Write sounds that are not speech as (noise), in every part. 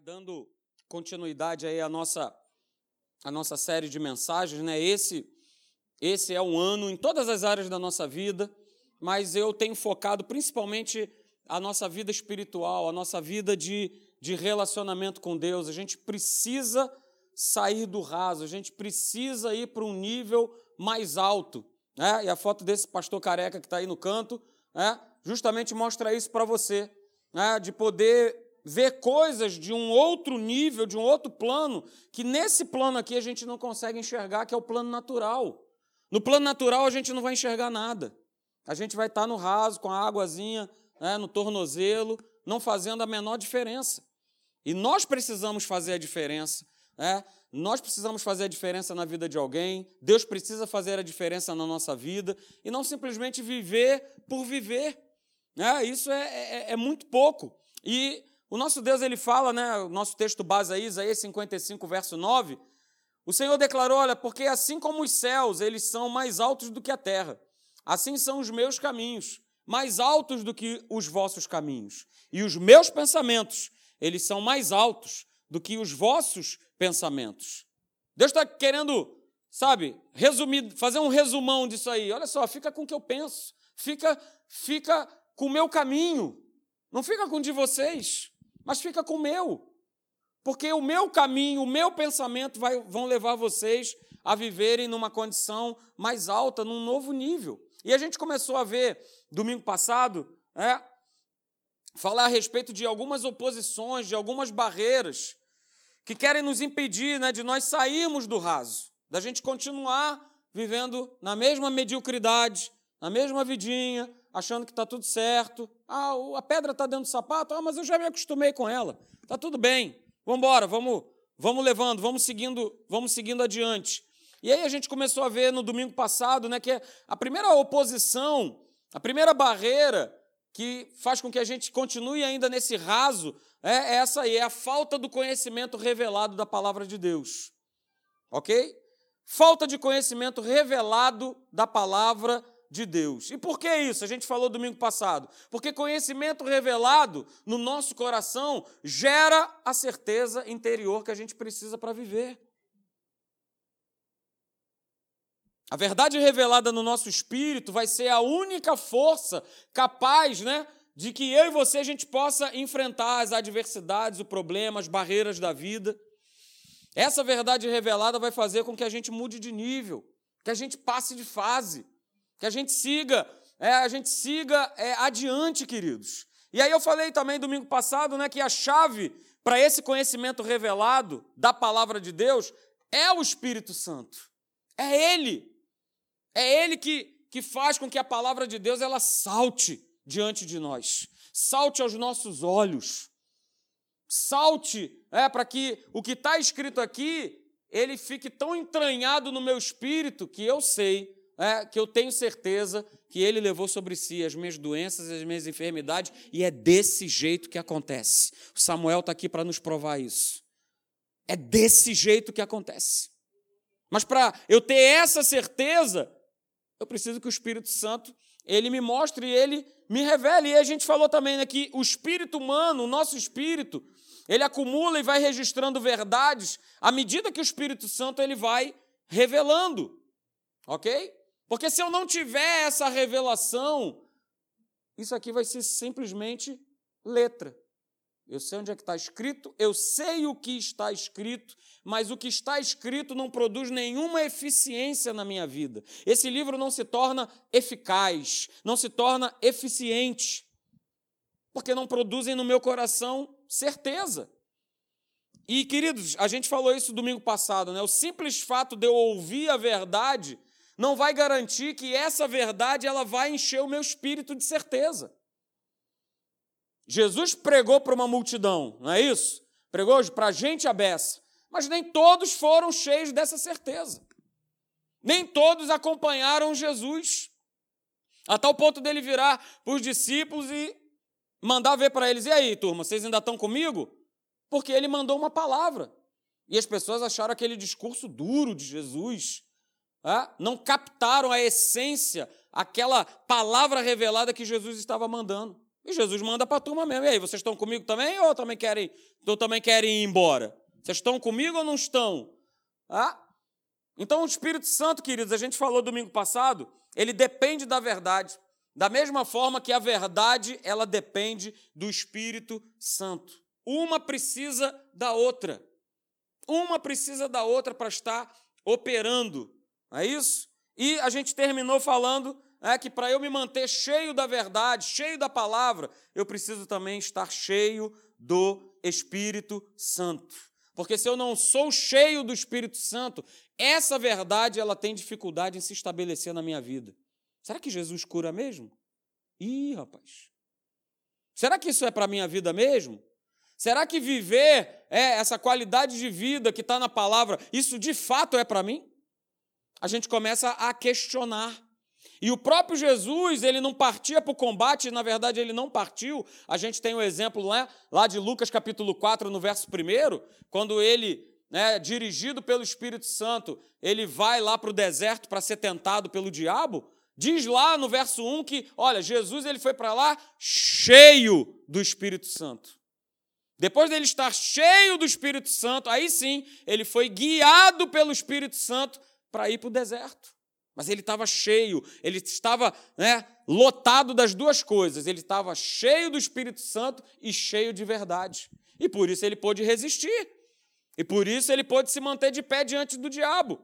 vai dando continuidade aí à nossa, à nossa série de mensagens, né? Esse, esse é um ano em todas as áreas da nossa vida, mas eu tenho focado principalmente a nossa vida espiritual, a nossa vida de, de relacionamento com Deus. A gente precisa sair do raso, a gente precisa ir para um nível mais alto. Né? E a foto desse pastor careca que está aí no canto né? justamente mostra isso para você, né? de poder ver coisas de um outro nível, de um outro plano, que nesse plano aqui a gente não consegue enxergar, que é o plano natural. No plano natural a gente não vai enxergar nada. A gente vai estar no raso, com a águazinha né, no tornozelo, não fazendo a menor diferença. E nós precisamos fazer a diferença. Né? Nós precisamos fazer a diferença na vida de alguém, Deus precisa fazer a diferença na nossa vida, e não simplesmente viver por viver. Né? Isso é, é, é muito pouco. E o nosso Deus, ele fala, né, o nosso texto base aí, Isaías 55, verso 9, o Senhor declarou, olha, porque assim como os céus, eles são mais altos do que a terra, assim são os meus caminhos, mais altos do que os vossos caminhos, e os meus pensamentos, eles são mais altos do que os vossos pensamentos. Deus está querendo, sabe, resumir, fazer um resumão disso aí. Olha só, fica com o que eu penso, fica, fica com o meu caminho, não fica com o de vocês mas fica com o meu. Porque o meu caminho, o meu pensamento vai, vão levar vocês a viverem numa condição mais alta, num novo nível. E a gente começou a ver, domingo passado, é, falar a respeito de algumas oposições, de algumas barreiras que querem nos impedir né, de nós sairmos do raso, da gente continuar vivendo na mesma mediocridade, na mesma vidinha, achando que está tudo certo. Ah, a pedra está dentro do sapato, ah, mas eu já me acostumei com ela. Está tudo bem. Vamos embora, vamos, vamos levando, vamos seguindo, vamos seguindo adiante. E aí a gente começou a ver no domingo passado, né, que a primeira oposição, a primeira barreira que faz com que a gente continue ainda nesse raso é essa aí, é a falta do conhecimento revelado da palavra de Deus. OK? Falta de conhecimento revelado da palavra de Deus. E por que isso? A gente falou domingo passado. Porque conhecimento revelado no nosso coração gera a certeza interior que a gente precisa para viver. A verdade revelada no nosso espírito vai ser a única força capaz, né, de que eu e você a gente possa enfrentar as adversidades, o problema, as barreiras da vida. Essa verdade revelada vai fazer com que a gente mude de nível, que a gente passe de fase que a gente siga, é, a gente siga é, adiante, queridos. E aí eu falei também domingo passado, né, que a chave para esse conhecimento revelado da palavra de Deus é o Espírito Santo. É Ele. É Ele que, que faz com que a palavra de Deus ela salte diante de nós, salte aos nossos olhos, salte é, para que o que está escrito aqui ele fique tão entranhado no meu espírito que eu sei é, que eu tenho certeza que Ele levou sobre si as minhas doenças, as minhas enfermidades, e é desse jeito que acontece. O Samuel está aqui para nos provar isso. É desse jeito que acontece. Mas para eu ter essa certeza, eu preciso que o Espírito Santo ele me mostre ele me revele. E a gente falou também né, que o espírito humano, o nosso espírito, ele acumula e vai registrando verdades à medida que o Espírito Santo ele vai revelando. Ok? Porque se eu não tiver essa revelação, isso aqui vai ser simplesmente letra. Eu sei onde é que está escrito, eu sei o que está escrito, mas o que está escrito não produz nenhuma eficiência na minha vida. Esse livro não se torna eficaz, não se torna eficiente, porque não produzem no meu coração certeza. E, queridos, a gente falou isso domingo passado, né? O simples fato de eu ouvir a verdade não vai garantir que essa verdade ela vai encher o meu espírito de certeza. Jesus pregou para uma multidão, não é isso? Pregou para gente abessa, mas nem todos foram cheios dessa certeza. Nem todos acompanharam Jesus, a tal ponto dele virar para os discípulos e mandar ver para eles: e aí, turma, vocês ainda estão comigo? Porque ele mandou uma palavra. E as pessoas acharam aquele discurso duro de Jesus, não captaram a essência, aquela palavra revelada que Jesus estava mandando. E Jesus manda para a turma mesmo. E aí, vocês estão comigo também ou também querem, ou também querem ir embora? Vocês estão comigo ou não estão? Ah? Então, o Espírito Santo, queridos, a gente falou domingo passado, ele depende da verdade. Da mesma forma que a verdade, ela depende do Espírito Santo. Uma precisa da outra. Uma precisa da outra para estar operando. Não é isso? E a gente terminou falando é, que para eu me manter cheio da verdade, cheio da palavra, eu preciso também estar cheio do Espírito Santo. Porque se eu não sou cheio do Espírito Santo, essa verdade ela tem dificuldade em se estabelecer na minha vida. Será que Jesus cura mesmo? Ih, rapaz. Será que isso é para a minha vida mesmo? Será que viver é, essa qualidade de vida que está na palavra, isso de fato é para mim? A gente começa a questionar. E o próprio Jesus, ele não partia para o combate, na verdade ele não partiu. A gente tem o um exemplo lá, lá de Lucas capítulo 4, no verso 1, quando ele, né, dirigido pelo Espírito Santo, ele vai lá para o deserto para ser tentado pelo diabo. Diz lá no verso 1 que, olha, Jesus ele foi para lá cheio do Espírito Santo. Depois dele estar cheio do Espírito Santo, aí sim, ele foi guiado pelo Espírito Santo para ir para o deserto. Mas ele estava cheio, ele estava né, lotado das duas coisas. Ele estava cheio do Espírito Santo e cheio de verdade. E por isso ele pôde resistir. E por isso ele pôde se manter de pé diante do diabo,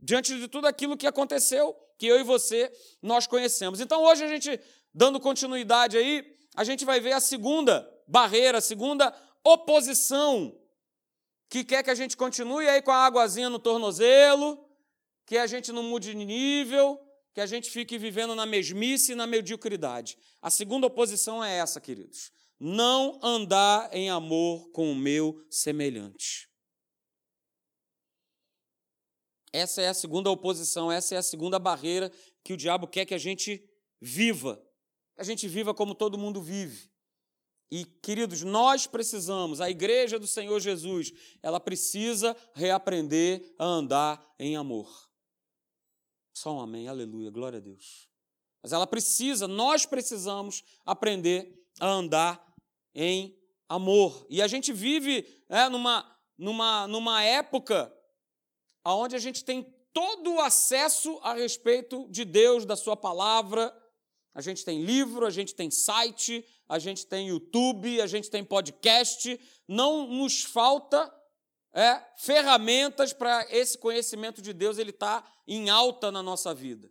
diante de tudo aquilo que aconteceu, que eu e você nós conhecemos. Então hoje a gente, dando continuidade aí, a gente vai ver a segunda barreira, a segunda oposição que quer que a gente continue aí com a águazinha no tornozelo, que a gente não mude de nível, que a gente fique vivendo na mesmice e na mediocridade. A segunda oposição é essa, queridos. Não andar em amor com o meu semelhante. Essa é a segunda oposição, essa é a segunda barreira que o diabo quer que a gente viva. Que a gente viva como todo mundo vive. E, queridos, nós precisamos, a igreja do Senhor Jesus, ela precisa reaprender a andar em amor. Só um amém, aleluia, glória a Deus. Mas ela precisa, nós precisamos aprender a andar em amor. E a gente vive é, numa, numa, numa época onde a gente tem todo o acesso a respeito de Deus, da Sua palavra. A gente tem livro, a gente tem site, a gente tem YouTube, a gente tem podcast, não nos falta é, ferramentas para esse conhecimento de Deus ele estar tá em alta na nossa vida.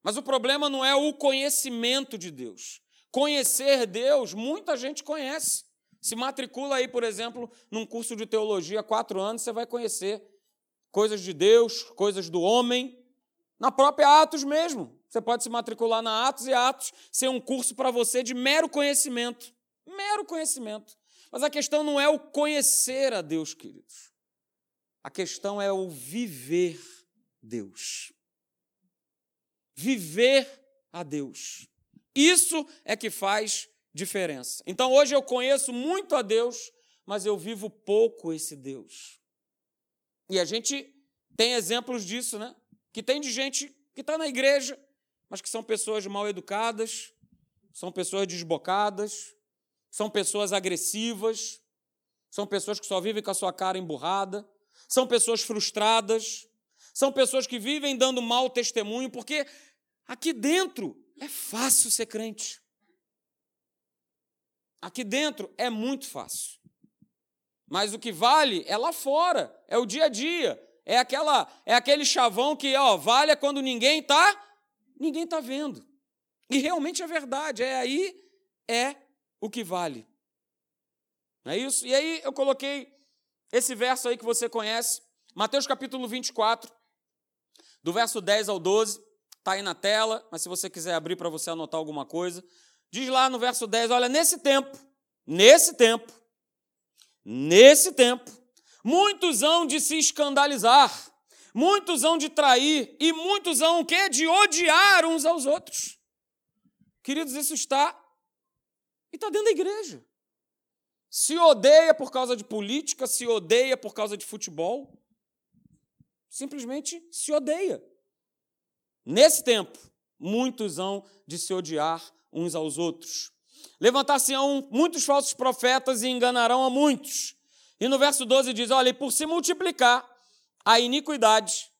Mas o problema não é o conhecimento de Deus. Conhecer Deus, muita gente conhece. Se matricula aí, por exemplo, num curso de teologia, quatro anos, você vai conhecer coisas de Deus, coisas do homem, na própria Atos mesmo. Você pode se matricular na Atos e Atos ser um curso para você de mero conhecimento. Mero conhecimento. Mas a questão não é o conhecer a Deus, queridos. A questão é o viver Deus. Viver a Deus. Isso é que faz diferença. Então hoje eu conheço muito a Deus, mas eu vivo pouco esse Deus. E a gente tem exemplos disso, né? Que tem de gente que está na igreja, mas que são pessoas mal educadas, são pessoas desbocadas, são pessoas agressivas, são pessoas que só vivem com a sua cara emburrada, são pessoas frustradas, são pessoas que vivem dando mau testemunho, porque aqui dentro é fácil ser crente. Aqui dentro é muito fácil. Mas o que vale é lá fora, é o dia a dia, é aquela é aquele chavão que ó, vale é quando ninguém está ninguém está vendo. E realmente é verdade, é aí é o que vale. Não é isso? E aí eu coloquei esse verso aí que você conhece, Mateus capítulo 24, do verso 10 ao 12, está aí na tela, mas se você quiser abrir para você anotar alguma coisa, diz lá no verso 10, olha, nesse tempo, nesse tempo, nesse tempo, muitos hão de se escandalizar, Muitos hão de trair e muitos hão o quê? De odiar uns aos outros. Queridos, isso está e está dentro da igreja. Se odeia por causa de política, se odeia por causa de futebol, simplesmente se odeia. Nesse tempo, muitos hão de se odiar uns aos outros. Levantar-se-ão muitos falsos profetas e enganarão a muitos. E no verso 12 diz: Olha, e por se multiplicar a iniquidade,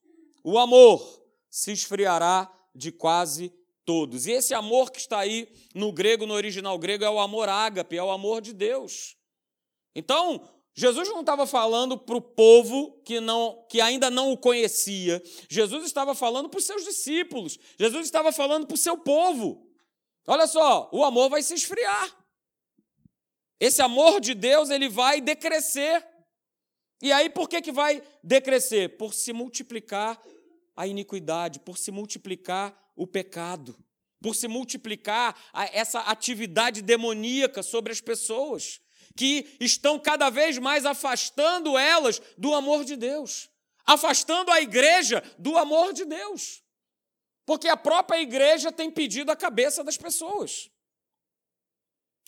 o amor se esfriará de quase todos. E esse amor que está aí no grego, no original grego, é o amor ágape, é o amor de Deus. Então, Jesus não estava falando para o povo que, não, que ainda não o conhecia. Jesus estava falando para os seus discípulos. Jesus estava falando para o seu povo. Olha só, o amor vai se esfriar. Esse amor de Deus, ele vai decrescer. E aí por que, que vai decrescer? Por se multiplicar a iniquidade, por se multiplicar o pecado, por se multiplicar essa atividade demoníaca sobre as pessoas que estão cada vez mais afastando elas do amor de Deus, afastando a igreja do amor de Deus. Porque a própria igreja tem pedido a cabeça das pessoas.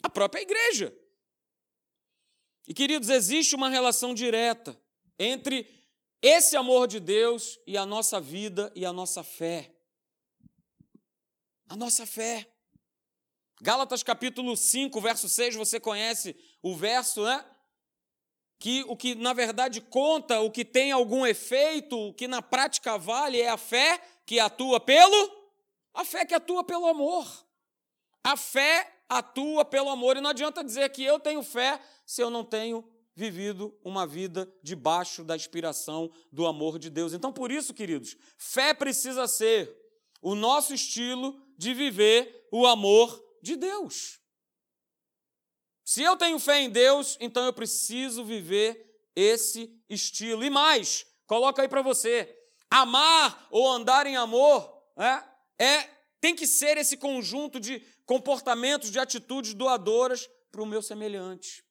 A própria igreja. E queridos, existe uma relação direta entre esse amor de Deus e a nossa vida e a nossa fé. A nossa fé. Gálatas capítulo 5, verso 6, você conhece o verso, né? Que o que na verdade conta, o que tem algum efeito, o que na prática vale é a fé que atua pelo a fé que atua pelo amor. A fé atua pelo amor e não adianta dizer que eu tenho fé se eu não tenho vivido uma vida debaixo da inspiração do amor de Deus. Então, por isso, queridos, fé precisa ser o nosso estilo de viver o amor de Deus. Se eu tenho fé em Deus, então eu preciso viver esse estilo. E mais, coloca aí para você: amar ou andar em amor é, é tem que ser esse conjunto de comportamentos, de atitudes doadoras para o meu semelhante.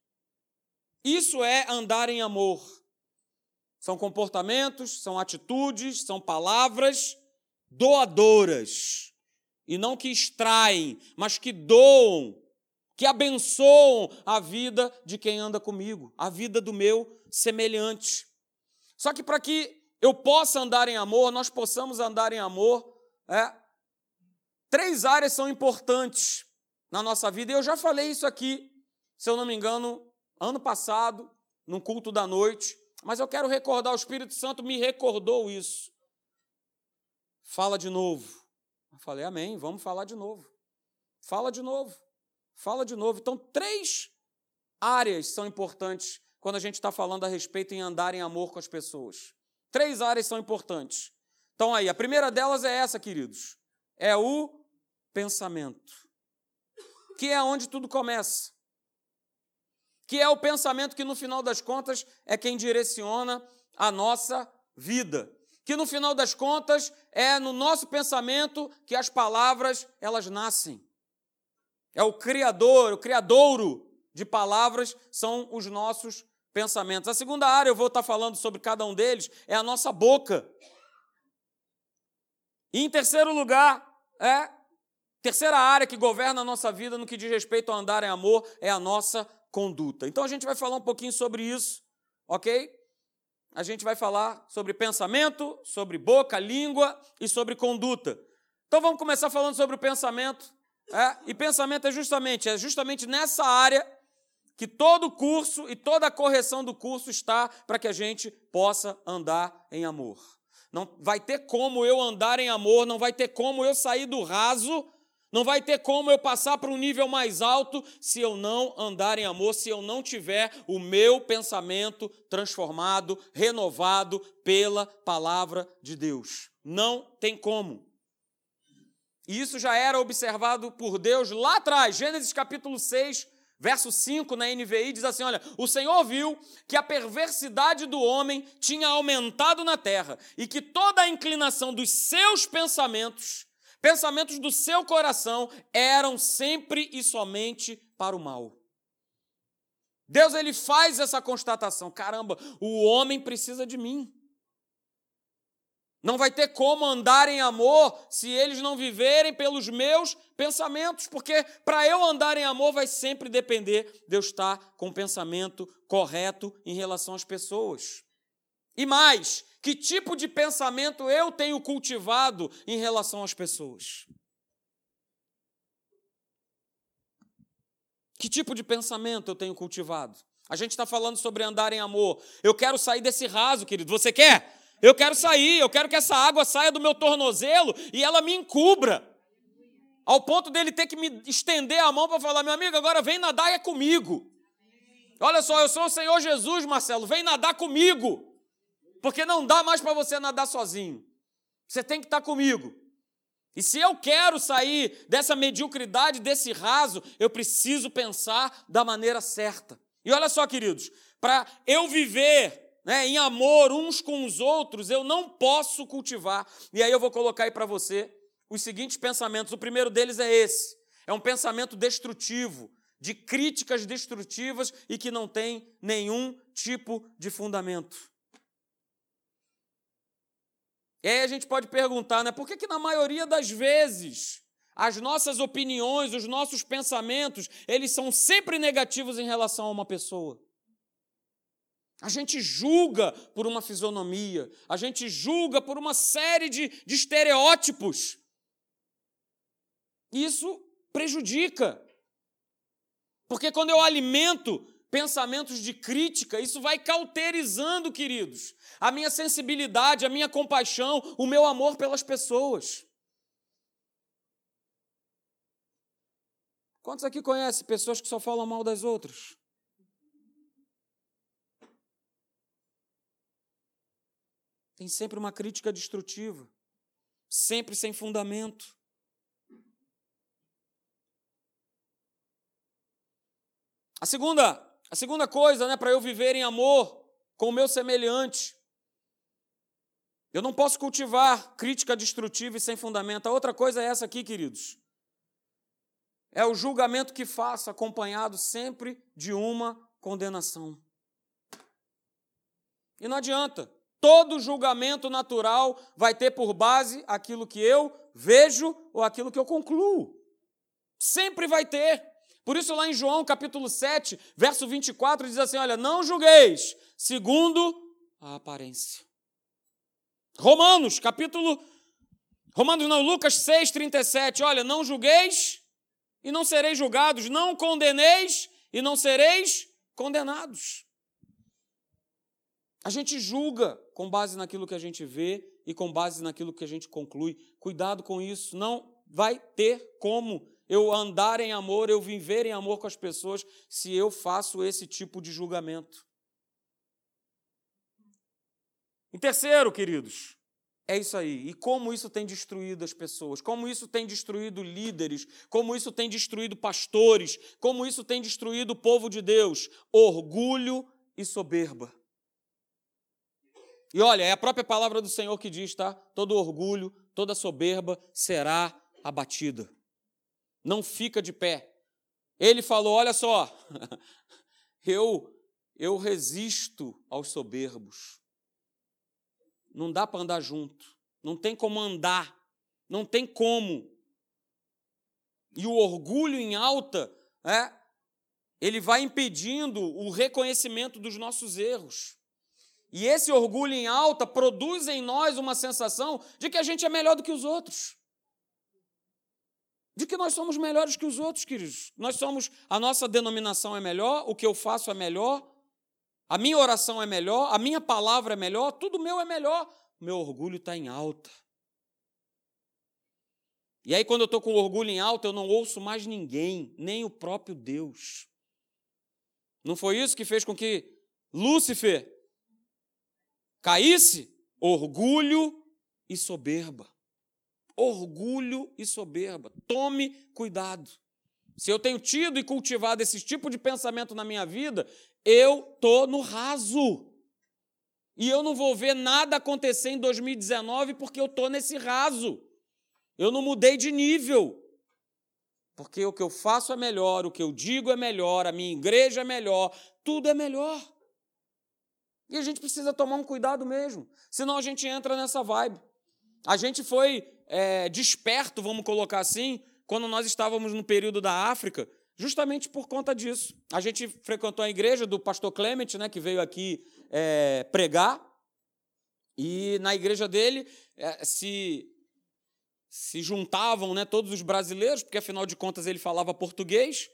Isso é andar em amor. São comportamentos, são atitudes, são palavras doadoras e não que extraem, mas que doam, que abençoam a vida de quem anda comigo, a vida do meu semelhante. Só que para que eu possa andar em amor, nós possamos andar em amor, é, três áreas são importantes na nossa vida, e eu já falei isso aqui, se eu não me engano, ano passado, num culto da noite, mas eu quero recordar, o Espírito Santo me recordou isso. Fala de novo. Eu falei, amém, vamos falar de novo. Fala de novo. Fala de novo. Então, três áreas são importantes quando a gente está falando a respeito em andar em amor com as pessoas. Três áreas são importantes. Então, aí, a primeira delas é essa, queridos: é o pensamento, que é onde tudo começa. Que é o pensamento que, no final das contas, é quem direciona a nossa vida que no final das contas é no nosso pensamento que as palavras elas nascem. É o criador, o criadouro de palavras são os nossos pensamentos. A segunda área, eu vou estar falando sobre cada um deles, é a nossa boca. E em terceiro lugar, é terceira área que governa a nossa vida no que diz respeito a andar em amor é a nossa conduta. Então a gente vai falar um pouquinho sobre isso, ok? a gente vai falar sobre pensamento, sobre boca, língua e sobre conduta. Então vamos começar falando sobre o pensamento. É? E pensamento é justamente, é justamente nessa área que todo o curso e toda a correção do curso está para que a gente possa andar em amor. Não vai ter como eu andar em amor, não vai ter como eu sair do raso não vai ter como eu passar para um nível mais alto se eu não andar em amor, se eu não tiver o meu pensamento transformado, renovado pela palavra de Deus. Não tem como. E isso já era observado por Deus lá atrás, Gênesis capítulo 6, verso 5 na NVI diz assim: Olha, o Senhor viu que a perversidade do homem tinha aumentado na terra e que toda a inclinação dos seus pensamentos Pensamentos do seu coração eram sempre e somente para o mal. Deus ele faz essa constatação: caramba, o homem precisa de mim. Não vai ter como andar em amor se eles não viverem pelos meus pensamentos, porque para eu andar em amor vai sempre depender de eu estar com o pensamento correto em relação às pessoas. E mais, que tipo de pensamento eu tenho cultivado em relação às pessoas? Que tipo de pensamento eu tenho cultivado? A gente está falando sobre andar em amor. Eu quero sair desse raso, querido. Você quer? Eu quero sair, eu quero que essa água saia do meu tornozelo e ela me encubra. Ao ponto dele ter que me estender a mão para falar: meu amigo, agora vem nadar é comigo. Olha só, eu sou o Senhor Jesus, Marcelo, vem nadar comigo. Porque não dá mais para você nadar sozinho. Você tem que estar comigo. E se eu quero sair dessa mediocridade, desse raso, eu preciso pensar da maneira certa. E olha só, queridos, para eu viver né, em amor uns com os outros, eu não posso cultivar. E aí eu vou colocar aí para você os seguintes pensamentos. O primeiro deles é esse: é um pensamento destrutivo, de críticas destrutivas e que não tem nenhum tipo de fundamento. E aí a gente pode perguntar, né, por que, que na maioria das vezes as nossas opiniões, os nossos pensamentos, eles são sempre negativos em relação a uma pessoa? A gente julga por uma fisionomia, a gente julga por uma série de, de estereótipos. Isso prejudica. Porque quando eu alimento pensamentos de crítica, isso vai cauterizando, queridos, a minha sensibilidade, a minha compaixão, o meu amor pelas pessoas. Quantos aqui conhecem pessoas que só falam mal das outras? Tem sempre uma crítica destrutiva, sempre sem fundamento. A segunda a segunda coisa, né, para eu viver em amor com o meu semelhante, eu não posso cultivar crítica destrutiva e sem fundamento. A outra coisa é essa aqui, queridos. É o julgamento que faço, acompanhado sempre de uma condenação. E não adianta. Todo julgamento natural vai ter por base aquilo que eu vejo ou aquilo que eu concluo. Sempre vai ter. Por isso, lá em João capítulo 7, verso 24, diz assim: Olha, não julgueis segundo a aparência. Romanos, capítulo. Romanos não, Lucas 6, 37. Olha, não julgueis e não sereis julgados, não condeneis e não sereis condenados. A gente julga com base naquilo que a gente vê e com base naquilo que a gente conclui. Cuidado com isso, não vai ter como eu andar em amor, eu viver em amor com as pessoas, se eu faço esse tipo de julgamento. Em terceiro, queridos, é isso aí. E como isso tem destruído as pessoas, como isso tem destruído líderes, como isso tem destruído pastores, como isso tem destruído o povo de Deus: orgulho e soberba. E olha, é a própria palavra do Senhor que diz, tá? Todo orgulho, toda soberba será abatida não fica de pé. Ele falou: Olha só, (laughs) eu, eu resisto aos soberbos. Não dá para andar junto, não tem como andar, não tem como. E o orgulho em alta, é, ele vai impedindo o reconhecimento dos nossos erros. E esse orgulho em alta produz em nós uma sensação de que a gente é melhor do que os outros de que nós somos melhores que os outros, queridos. Nós somos, a nossa denominação é melhor, o que eu faço é melhor, a minha oração é melhor, a minha palavra é melhor, tudo meu é melhor. Meu orgulho está em alta. E aí, quando eu estou com orgulho em alta, eu não ouço mais ninguém, nem o próprio Deus. Não foi isso que fez com que Lúcifer caísse? Orgulho e soberba orgulho e soberba. Tome cuidado. Se eu tenho tido e cultivado esse tipo de pensamento na minha vida, eu estou no raso. E eu não vou ver nada acontecer em 2019 porque eu estou nesse raso. Eu não mudei de nível. Porque o que eu faço é melhor, o que eu digo é melhor, a minha igreja é melhor, tudo é melhor. E a gente precisa tomar um cuidado mesmo, senão a gente entra nessa vibe. A gente foi é, desperto, vamos colocar assim, quando nós estávamos no período da África, justamente por conta disso. A gente frequentou a igreja do pastor Clement, né, que veio aqui é, pregar, e na igreja dele é, se, se juntavam né, todos os brasileiros, porque afinal de contas ele falava português,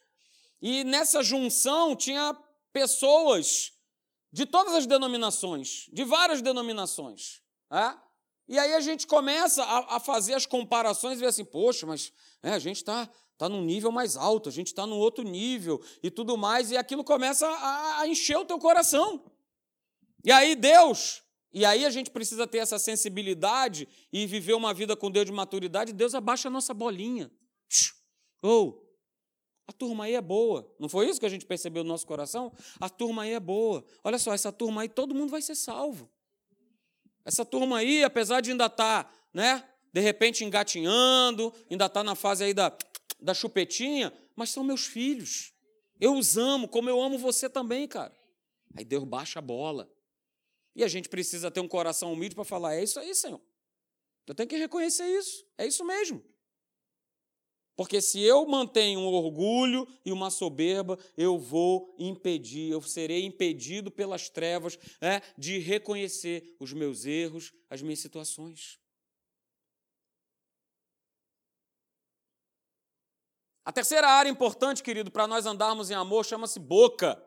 E nessa junção tinha pessoas de todas as denominações, de várias denominações. É? E aí a gente começa a, a, fazer as comparações e ver assim, poxa, mas é, a gente está tá num nível mais alto, a gente está num outro nível e tudo mais, e aquilo começa a, a encher o teu coração. E aí Deus, e aí a gente precisa ter essa sensibilidade e viver uma vida com Deus de maturidade, Deus abaixa a nossa bolinha. Ou, oh, a turma aí é boa. Não foi isso que a gente percebeu no nosso coração? A turma aí é boa. Olha só, essa turma aí, todo mundo vai ser salvo. Essa turma aí, apesar de ainda estar, tá, né, de repente engatinhando, ainda está na fase aí da, da chupetinha, mas são meus filhos. Eu os amo, como eu amo você também, cara. Aí Deus baixa a bola. E a gente precisa ter um coração humilde para falar: é isso aí, Senhor. Eu tenho que reconhecer isso. É isso mesmo. Porque se eu mantenho um orgulho e uma soberba, eu vou impedir, eu serei impedido pelas trevas é, de reconhecer os meus erros, as minhas situações. A terceira área importante, querido, para nós andarmos em amor chama-se boca.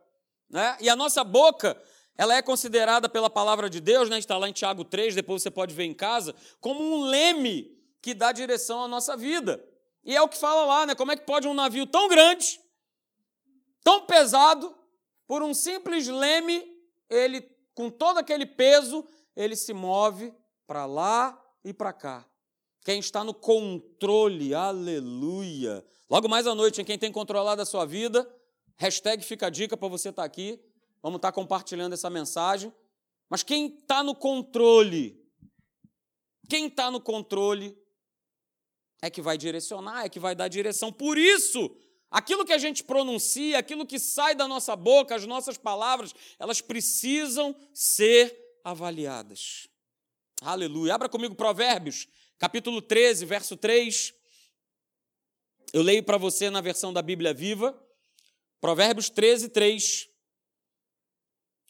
Né? E a nossa boca, ela é considerada pela palavra de Deus, né? está lá em Tiago 3, depois você pode ver em casa, como um leme que dá direção à nossa vida. E é o que fala lá, né? Como é que pode um navio tão grande, tão pesado, por um simples leme, ele, com todo aquele peso, ele se move para lá e para cá. Quem está no controle, aleluia. Logo mais à noite, em quem tem controlado a sua vida, hashtag fica a dica para você estar tá aqui. Vamos estar tá compartilhando essa mensagem. Mas quem está no controle, quem está no controle é que vai direcionar, é que vai dar direção. Por isso, aquilo que a gente pronuncia, aquilo que sai da nossa boca, as nossas palavras, elas precisam ser avaliadas. Aleluia. Abra comigo Provérbios, capítulo 13, verso 3. Eu leio para você na versão da Bíblia Viva. Provérbios 13, 3.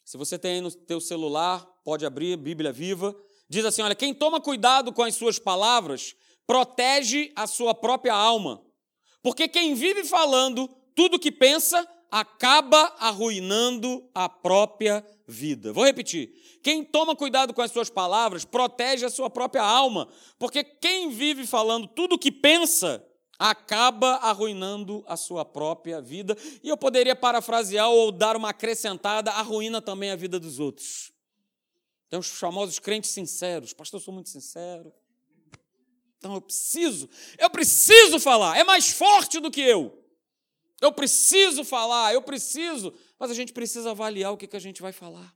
Se você tem aí no teu celular, pode abrir Bíblia Viva. Diz assim: olha, quem toma cuidado com as suas palavras protege a sua própria alma. Porque quem vive falando tudo que pensa acaba arruinando a própria vida. Vou repetir. Quem toma cuidado com as suas palavras protege a sua própria alma, porque quem vive falando tudo que pensa acaba arruinando a sua própria vida. E eu poderia parafrasear ou dar uma acrescentada, arruina também a vida dos outros. Tem os famosos crentes sinceros. Pastor, eu sou muito sincero. Então eu preciso, eu preciso falar, é mais forte do que eu. Eu preciso falar, eu preciso, mas a gente precisa avaliar o que, que a gente vai falar.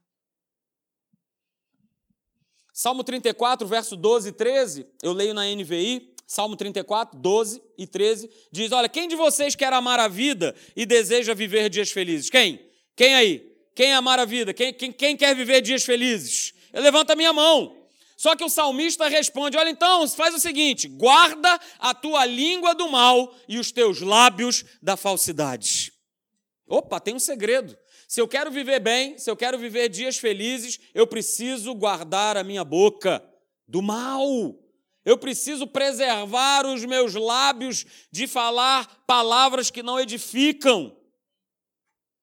Salmo 34, verso 12 e 13, eu leio na NVI, Salmo 34, 12 e 13, diz: Olha, quem de vocês quer amar a vida e deseja viver dias felizes? Quem? Quem aí? Quem amar a vida? Quem, quem, quem quer viver dias felizes? Eu levanto a minha mão. Só que o salmista responde: Olha, então, faz o seguinte: guarda a tua língua do mal e os teus lábios da falsidade. Opa, tem um segredo. Se eu quero viver bem, se eu quero viver dias felizes, eu preciso guardar a minha boca do mal. Eu preciso preservar os meus lábios de falar palavras que não edificam.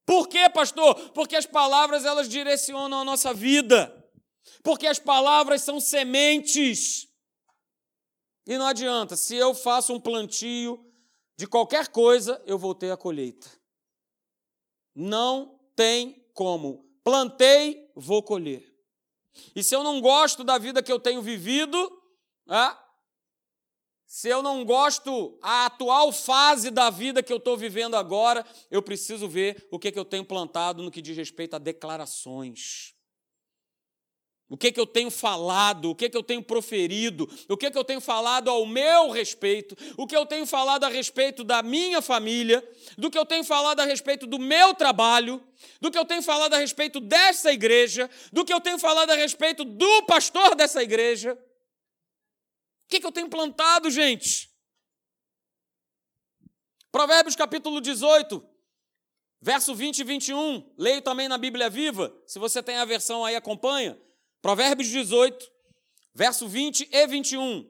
Por quê, pastor? Porque as palavras elas direcionam a nossa vida porque as palavras são sementes. E não adianta, se eu faço um plantio de qualquer coisa, eu vou ter a colheita. Não tem como. Plantei, vou colher. E se eu não gosto da vida que eu tenho vivido, é? se eu não gosto a atual fase da vida que eu estou vivendo agora, eu preciso ver o que, que eu tenho plantado no que diz respeito a declarações. O que, que eu tenho falado, o que, que eu tenho proferido, o que, que eu tenho falado ao meu respeito, o que eu tenho falado a respeito da minha família, do que eu tenho falado a respeito do meu trabalho, do que eu tenho falado a respeito dessa igreja, do que eu tenho falado a respeito do pastor dessa igreja. O que, que eu tenho plantado, gente? Provérbios capítulo 18, verso 20 e 21. Leio também na Bíblia Viva. Se você tem a versão aí, acompanha. Provérbios 18, verso 20 e 21.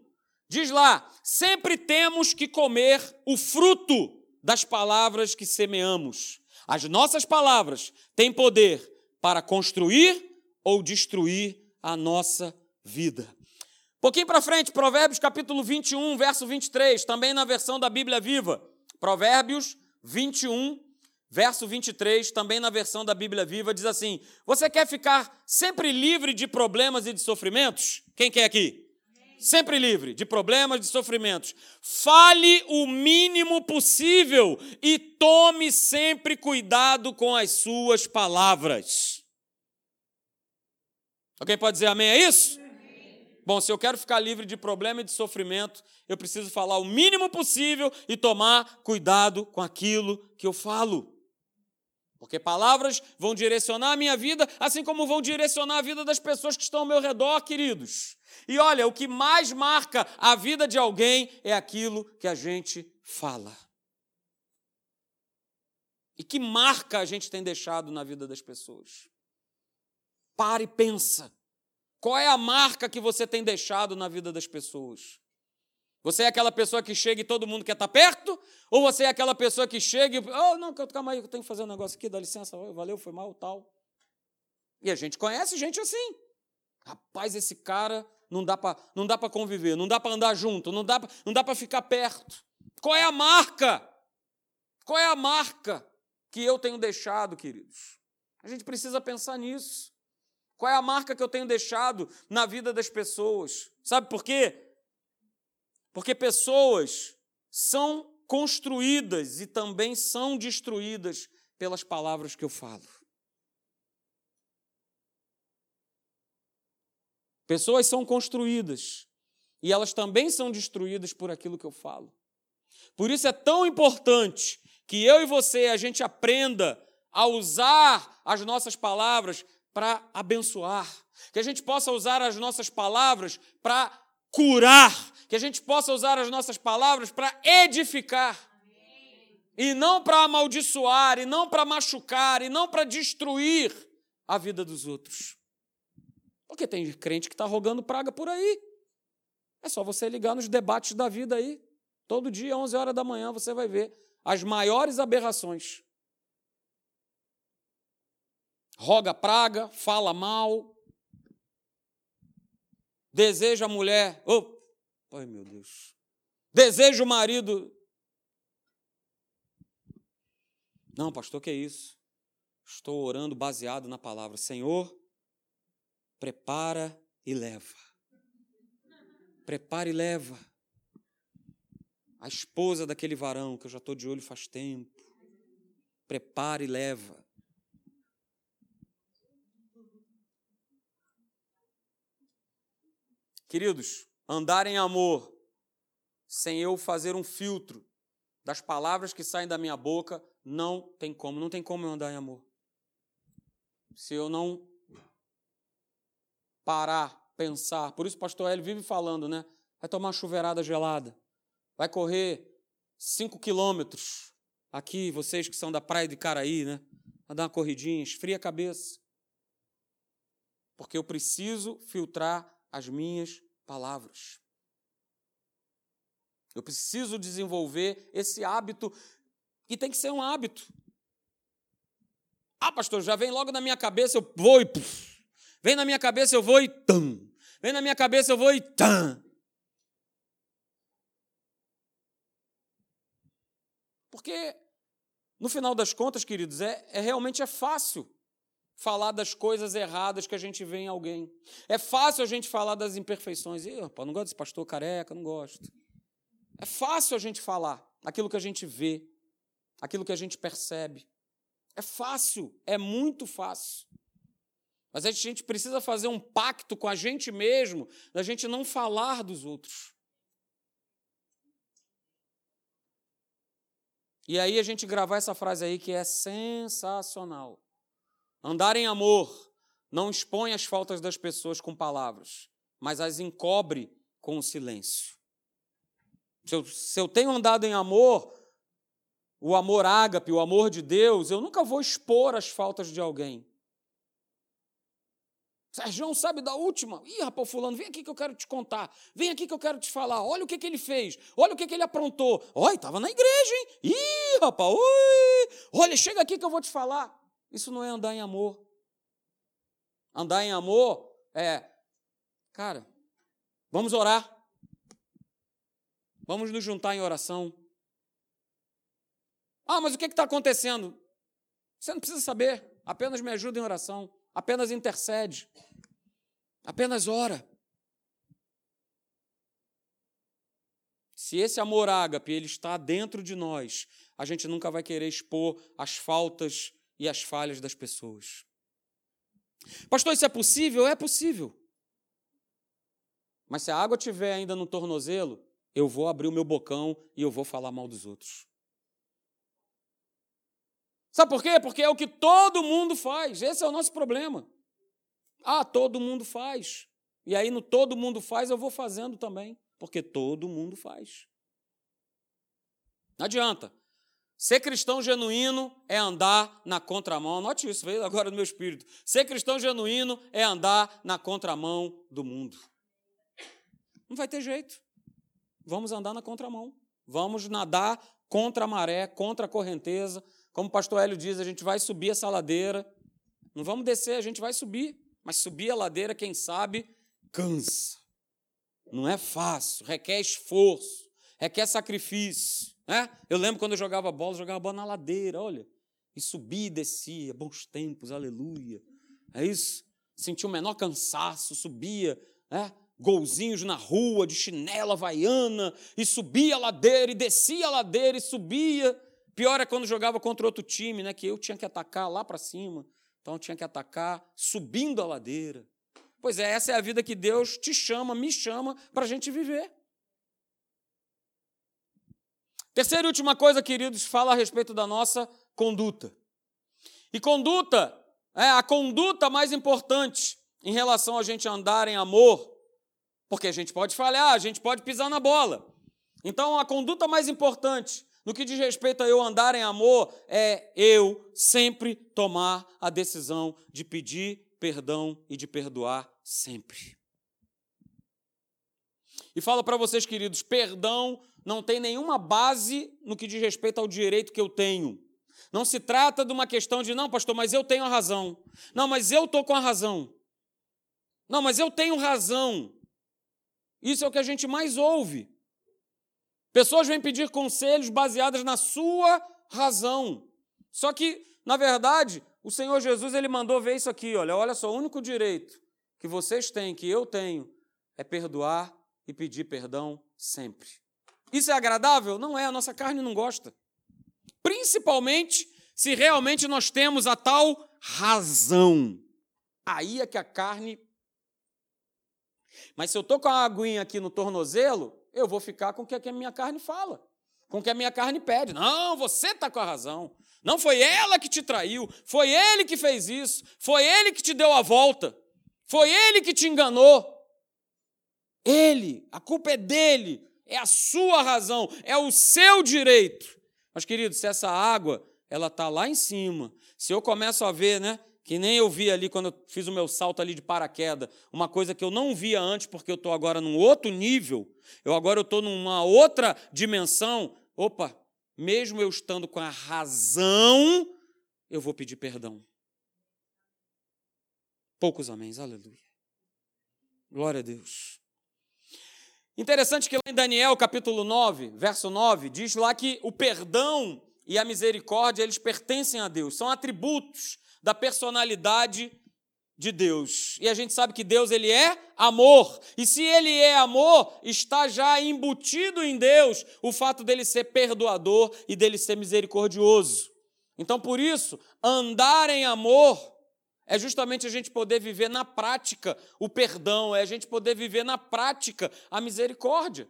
Diz lá: sempre temos que comer o fruto das palavras que semeamos. As nossas palavras têm poder para construir ou destruir a nossa vida. Pouquinho para frente, Provérbios capítulo 21, verso 23, também na versão da Bíblia Viva. Provérbios 21, verso 23, também na versão da Bíblia Viva, diz assim: Você quer ficar sempre livre de problemas e de sofrimentos? Quem quer aqui? Sempre livre de problemas, de sofrimentos. Fale o mínimo possível e tome sempre cuidado com as suas palavras. Alguém pode dizer amém a isso? Bom, se eu quero ficar livre de problema e de sofrimento, eu preciso falar o mínimo possível e tomar cuidado com aquilo que eu falo. Porque palavras vão direcionar a minha vida, assim como vão direcionar a vida das pessoas que estão ao meu redor, queridos. E olha, o que mais marca a vida de alguém é aquilo que a gente fala. E que marca a gente tem deixado na vida das pessoas? Pare e pensa. Qual é a marca que você tem deixado na vida das pessoas? Você é aquela pessoa que chega e todo mundo quer estar perto? Ou você é aquela pessoa que chega e. Oh, não, calma aí, eu tenho que fazer um negócio aqui, dá licença, valeu, foi mal, tal. E a gente conhece gente assim. Rapaz, esse cara não dá para não dá para conviver, não dá para andar junto, não dá não dá para ficar perto. Qual é a marca? Qual é a marca que eu tenho deixado, queridos? A gente precisa pensar nisso. Qual é a marca que eu tenho deixado na vida das pessoas? Sabe por quê? Porque pessoas são construídas e também são destruídas pelas palavras que eu falo. Pessoas são construídas e elas também são destruídas por aquilo que eu falo. Por isso é tão importante que eu e você a gente aprenda a usar as nossas palavras para abençoar, que a gente possa usar as nossas palavras para curar, que a gente possa usar as nossas palavras para edificar. E não para amaldiçoar, e não para machucar, e não para destruir a vida dos outros. Porque tem crente que está rogando praga por aí. É só você ligar nos debates da vida aí. Todo dia, 11 horas da manhã, você vai ver as maiores aberrações. Roga praga, fala mal, deseja a mulher, oh, ai meu Deus, deseja o marido. Não, pastor, que é isso? Estou orando baseado na palavra. Senhor, prepara e leva. Prepara e leva. A esposa daquele varão que eu já estou de olho faz tempo. Prepara e leva. Queridos, andar em amor, sem eu fazer um filtro das palavras que saem da minha boca, não tem como. Não tem como eu andar em amor. Se eu não parar, pensar. Por isso o pastor Hélio vive falando, né? Vai tomar uma chuveirada gelada. Vai correr cinco quilômetros. Aqui, vocês que são da praia de Caraí, né? Vai dar uma corridinha, esfria a cabeça. Porque eu preciso filtrar as minhas palavras. Eu preciso desenvolver esse hábito, e tem que ser um hábito. Ah, pastor, já vem logo na minha cabeça, eu vou e. Puf. Vem na minha cabeça, eu vou e. Tum. Vem na minha cabeça, eu vou e. Tum. Porque, no final das contas, queridos, é, é realmente é fácil falar das coisas erradas que a gente vê em alguém. É fácil a gente falar das imperfeições. Ih, não gosto desse pastor careca, não gosto. É fácil a gente falar aquilo que a gente vê, aquilo que a gente percebe. É fácil, é muito fácil. Mas a gente precisa fazer um pacto com a gente mesmo, da gente não falar dos outros. E aí a gente gravar essa frase aí que é sensacional. Andar em amor não expõe as faltas das pessoas com palavras, mas as encobre com o silêncio. Se eu, se eu tenho andado em amor, o amor ágape, o amor de Deus, eu nunca vou expor as faltas de alguém. Sérgio sabe da última? Ih, rapaz, fulano, vem aqui que eu quero te contar. Vem aqui que eu quero te falar. Olha o que, que ele fez. Olha o que, que ele aprontou. Olha, estava na igreja, hein? Ih, rapaz, olha, chega aqui que eu vou te falar. Isso não é andar em amor. Andar em amor é, cara, vamos orar. Vamos nos juntar em oração. Ah, mas o que está acontecendo? Você não precisa saber. Apenas me ajuda em oração. Apenas intercede. Apenas ora. Se esse amor ágape ele está dentro de nós, a gente nunca vai querer expor as faltas e as falhas das pessoas. Pastor, isso é possível? É possível. Mas se a água estiver ainda no tornozelo, eu vou abrir o meu bocão e eu vou falar mal dos outros. Sabe por quê? Porque é o que todo mundo faz. Esse é o nosso problema. Ah, todo mundo faz. E aí no todo mundo faz eu vou fazendo também, porque todo mundo faz. Não adianta. Ser cristão genuíno é andar na contramão. Anote isso, veio agora no meu espírito. Ser cristão genuíno é andar na contramão do mundo. Não vai ter jeito. Vamos andar na contramão. Vamos nadar contra a maré, contra a correnteza. Como o pastor Hélio diz, a gente vai subir essa ladeira. Não vamos descer, a gente vai subir. Mas subir a ladeira, quem sabe, cansa. Não é fácil, requer esforço, requer sacrifício. Né? Eu lembro quando eu jogava bola, jogava bola na ladeira, olha. E subia e descia, bons tempos, aleluia. É isso? Sentia o menor cansaço, subia, né? golzinhos na rua, de chinela havaiana, e subia a ladeira, e descia a ladeira, e subia. Pior é quando jogava contra outro time, né? Que eu tinha que atacar lá para cima. Então eu tinha que atacar subindo a ladeira. Pois é, essa é a vida que Deus te chama, me chama para a gente viver. Terceira e última coisa, queridos, fala a respeito da nossa conduta. E conduta é a conduta mais importante em relação a gente andar em amor, porque a gente pode falhar, a gente pode pisar na bola. Então, a conduta mais importante no que diz respeito a eu andar em amor é eu sempre tomar a decisão de pedir perdão e de perdoar sempre. E falo para vocês, queridos, perdão não tem nenhuma base no que diz respeito ao direito que eu tenho. Não se trata de uma questão de, não, pastor, mas eu tenho a razão. Não, mas eu estou com a razão. Não, mas eu tenho razão. Isso é o que a gente mais ouve. Pessoas vêm pedir conselhos baseados na sua razão. Só que, na verdade, o Senhor Jesus ele mandou ver isso aqui, olha, olha só, o único direito que vocês têm, que eu tenho, é perdoar e pedir perdão sempre. Isso é agradável? Não é, a nossa carne não gosta. Principalmente se realmente nós temos a tal razão. Aí é que a carne. Mas se eu estou com a aguinha aqui no tornozelo, eu vou ficar com o que a minha carne fala, com o que a minha carne pede. Não, você está com a razão. Não foi ela que te traiu, foi ele que fez isso, foi ele que te deu a volta, foi ele que te enganou. Ele, a culpa é dele é a sua razão, é o seu direito. Mas, querido, se essa água ela está lá em cima, se eu começo a ver, né? Que nem eu vi ali quando eu fiz o meu salto ali de paraquedas, uma coisa que eu não via antes, porque eu estou agora num outro nível, eu agora estou numa outra dimensão. Opa, mesmo eu estando com a razão, eu vou pedir perdão. Poucos améns, aleluia. Glória a Deus. Interessante que lá em Daniel, capítulo 9, verso 9, diz lá que o perdão e a misericórdia, eles pertencem a Deus, são atributos da personalidade de Deus. E a gente sabe que Deus ele é amor. E se ele é amor, está já embutido em Deus o fato dele ser perdoador e dele ser misericordioso. Então, por isso, andar em amor é justamente a gente poder viver na prática o perdão, é a gente poder viver na prática a misericórdia.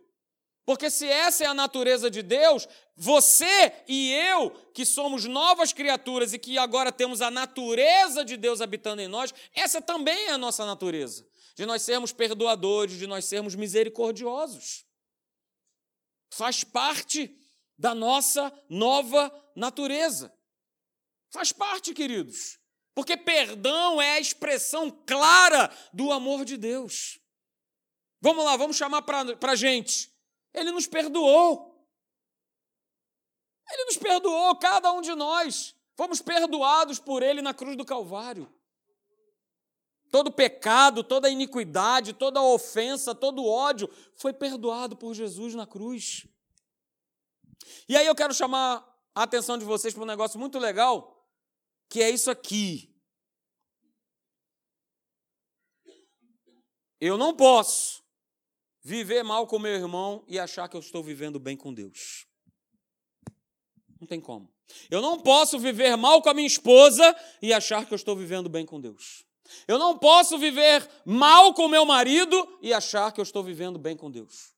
Porque se essa é a natureza de Deus, você e eu, que somos novas criaturas e que agora temos a natureza de Deus habitando em nós, essa também é a nossa natureza. De nós sermos perdoadores, de nós sermos misericordiosos. Faz parte da nossa nova natureza. Faz parte, queridos. Porque perdão é a expressão clara do amor de Deus. Vamos lá, vamos chamar para a gente. Ele nos perdoou. Ele nos perdoou, cada um de nós. Fomos perdoados por Ele na cruz do Calvário. Todo pecado, toda iniquidade, toda ofensa, todo ódio foi perdoado por Jesus na cruz. E aí eu quero chamar a atenção de vocês para um negócio muito legal, que é isso aqui. Eu não posso viver mal com meu irmão e achar que eu estou vivendo bem com Deus. Não tem como. Eu não posso viver mal com a minha esposa e achar que eu estou vivendo bem com Deus. Eu não posso viver mal com meu marido e achar que eu estou vivendo bem com Deus.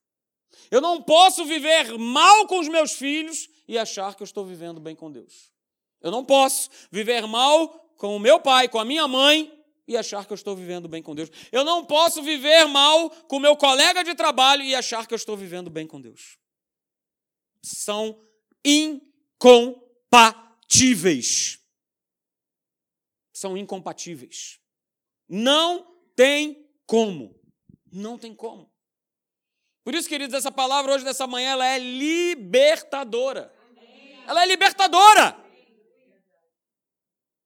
Eu não posso viver mal com os meus filhos e achar que eu estou vivendo bem com Deus. Eu não posso viver mal com o meu pai, com a minha mãe e achar que eu estou vivendo bem com Deus. Eu não posso viver mal com o meu colega de trabalho e achar que eu estou vivendo bem com Deus. São incompatíveis. São incompatíveis. Não tem como. Não tem como. Por isso, queridos, essa palavra hoje, dessa manhã, ela é libertadora. Ela é libertadora.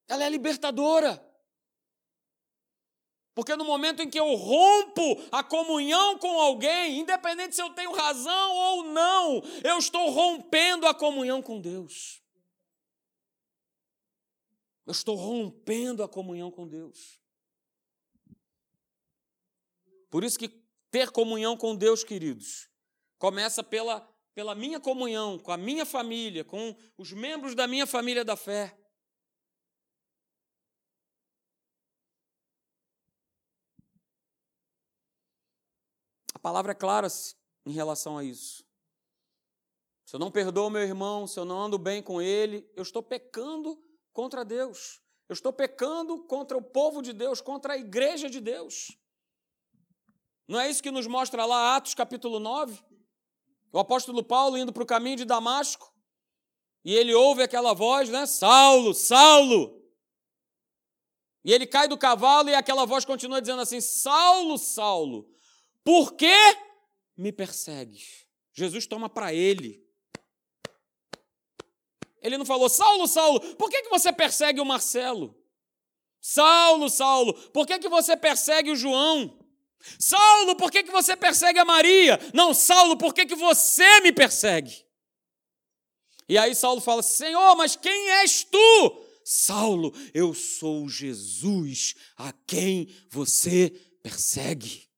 Ela é libertadora. Porque no momento em que eu rompo a comunhão com alguém, independente se eu tenho razão ou não, eu estou rompendo a comunhão com Deus. Eu estou rompendo a comunhão com Deus. Por isso que ter comunhão com Deus, queridos, começa pela, pela minha comunhão com a minha família, com os membros da minha família da fé. Palavra é clara em relação a isso. Se eu não perdoo meu irmão, se eu não ando bem com ele, eu estou pecando contra Deus. Eu estou pecando contra o povo de Deus, contra a igreja de Deus. Não é isso que nos mostra lá Atos capítulo 9? O apóstolo Paulo indo para o caminho de Damasco. E ele ouve aquela voz, né? Saulo, Saulo. E ele cai do cavalo e aquela voz continua dizendo assim: Saulo, Saulo, por que me persegues? Jesus toma para ele. Ele não falou, Saulo, Saulo, por que, que você persegue o Marcelo? Saulo, Saulo, por que, que você persegue o João? Saulo, por que, que você persegue a Maria? Não, Saulo, por que, que você me persegue? E aí Saulo fala: Senhor, mas quem és tu? Saulo, eu sou Jesus a quem você persegue.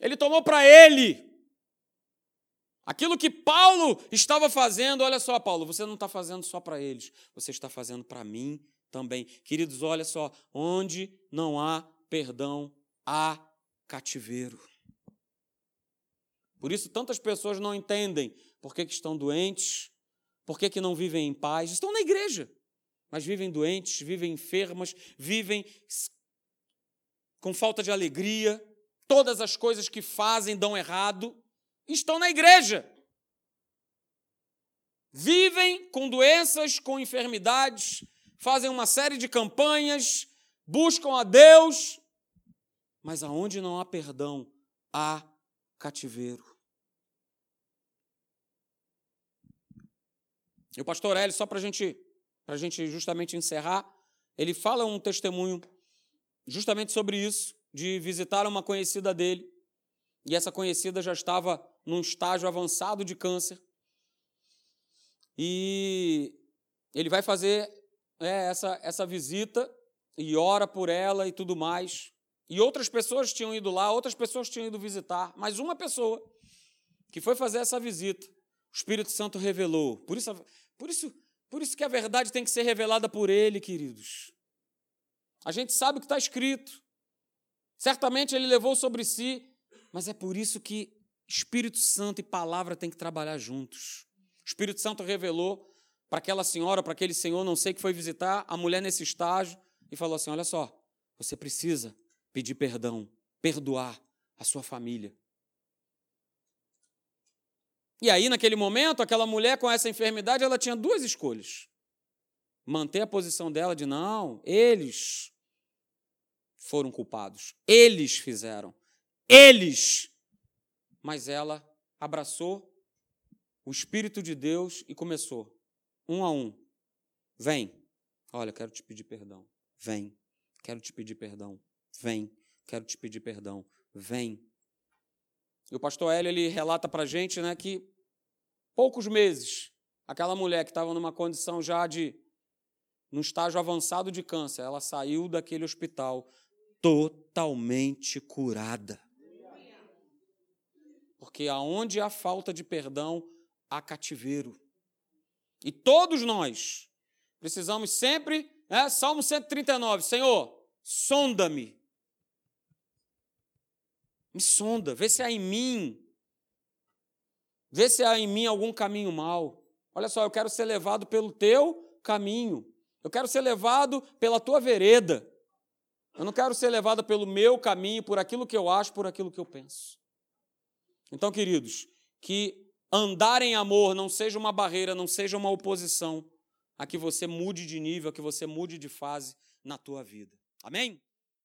Ele tomou para ele aquilo que Paulo estava fazendo. Olha só, Paulo, você não está fazendo só para eles, você está fazendo para mim também. Queridos, olha só, onde não há perdão há cativeiro. Por isso, tantas pessoas não entendem por que, que estão doentes, por que, que não vivem em paz. Estão na igreja, mas vivem doentes, vivem enfermas, vivem com falta de alegria, todas as coisas que fazem dão errado, estão na igreja. Vivem com doenças, com enfermidades, fazem uma série de campanhas, buscam a Deus, mas aonde não há perdão, há cativeiro. E o pastor Hélio, só para gente, a gente justamente encerrar, ele fala um testemunho justamente sobre isso, de visitar uma conhecida dele, e essa conhecida já estava num estágio avançado de câncer, e ele vai fazer é, essa, essa visita e ora por ela e tudo mais. E outras pessoas tinham ido lá, outras pessoas tinham ido visitar, mas uma pessoa que foi fazer essa visita, o Espírito Santo revelou. Por isso, por isso, por isso que a verdade tem que ser revelada por ele, queridos. A gente sabe o que está escrito. Certamente ele levou sobre si, mas é por isso que Espírito Santo e palavra têm que trabalhar juntos. O Espírito Santo revelou para aquela senhora, para aquele senhor, não sei que foi visitar a mulher nesse estágio, e falou assim: Olha só, você precisa pedir perdão, perdoar a sua família. E aí, naquele momento, aquela mulher com essa enfermidade, ela tinha duas escolhas. Manter a posição dela de não, eles foram culpados, eles fizeram, eles. Mas ela abraçou o Espírito de Deus e começou, um a um. Vem. Olha, quero te pedir perdão. Vem. Quero te pedir perdão. Vem. Quero te pedir perdão. Vem. E o pastor Hélio, ele relata para a gente né, que poucos meses, aquela mulher que estava numa condição já de, num estágio avançado de câncer, ela saiu daquele hospital totalmente curada. Porque aonde há falta de perdão, há cativeiro. E todos nós precisamos sempre, né, Salmo 139, Senhor, sonda-me. Me sonda, vê se há em mim, vê se há em mim algum caminho mal. Olha só, eu quero ser levado pelo teu caminho. Eu quero ser levado pela tua vereda. Eu não quero ser levado pelo meu caminho, por aquilo que eu acho, por aquilo que eu penso. Então, queridos, que andar em amor não seja uma barreira, não seja uma oposição a que você mude de nível, a que você mude de fase na tua vida. Amém?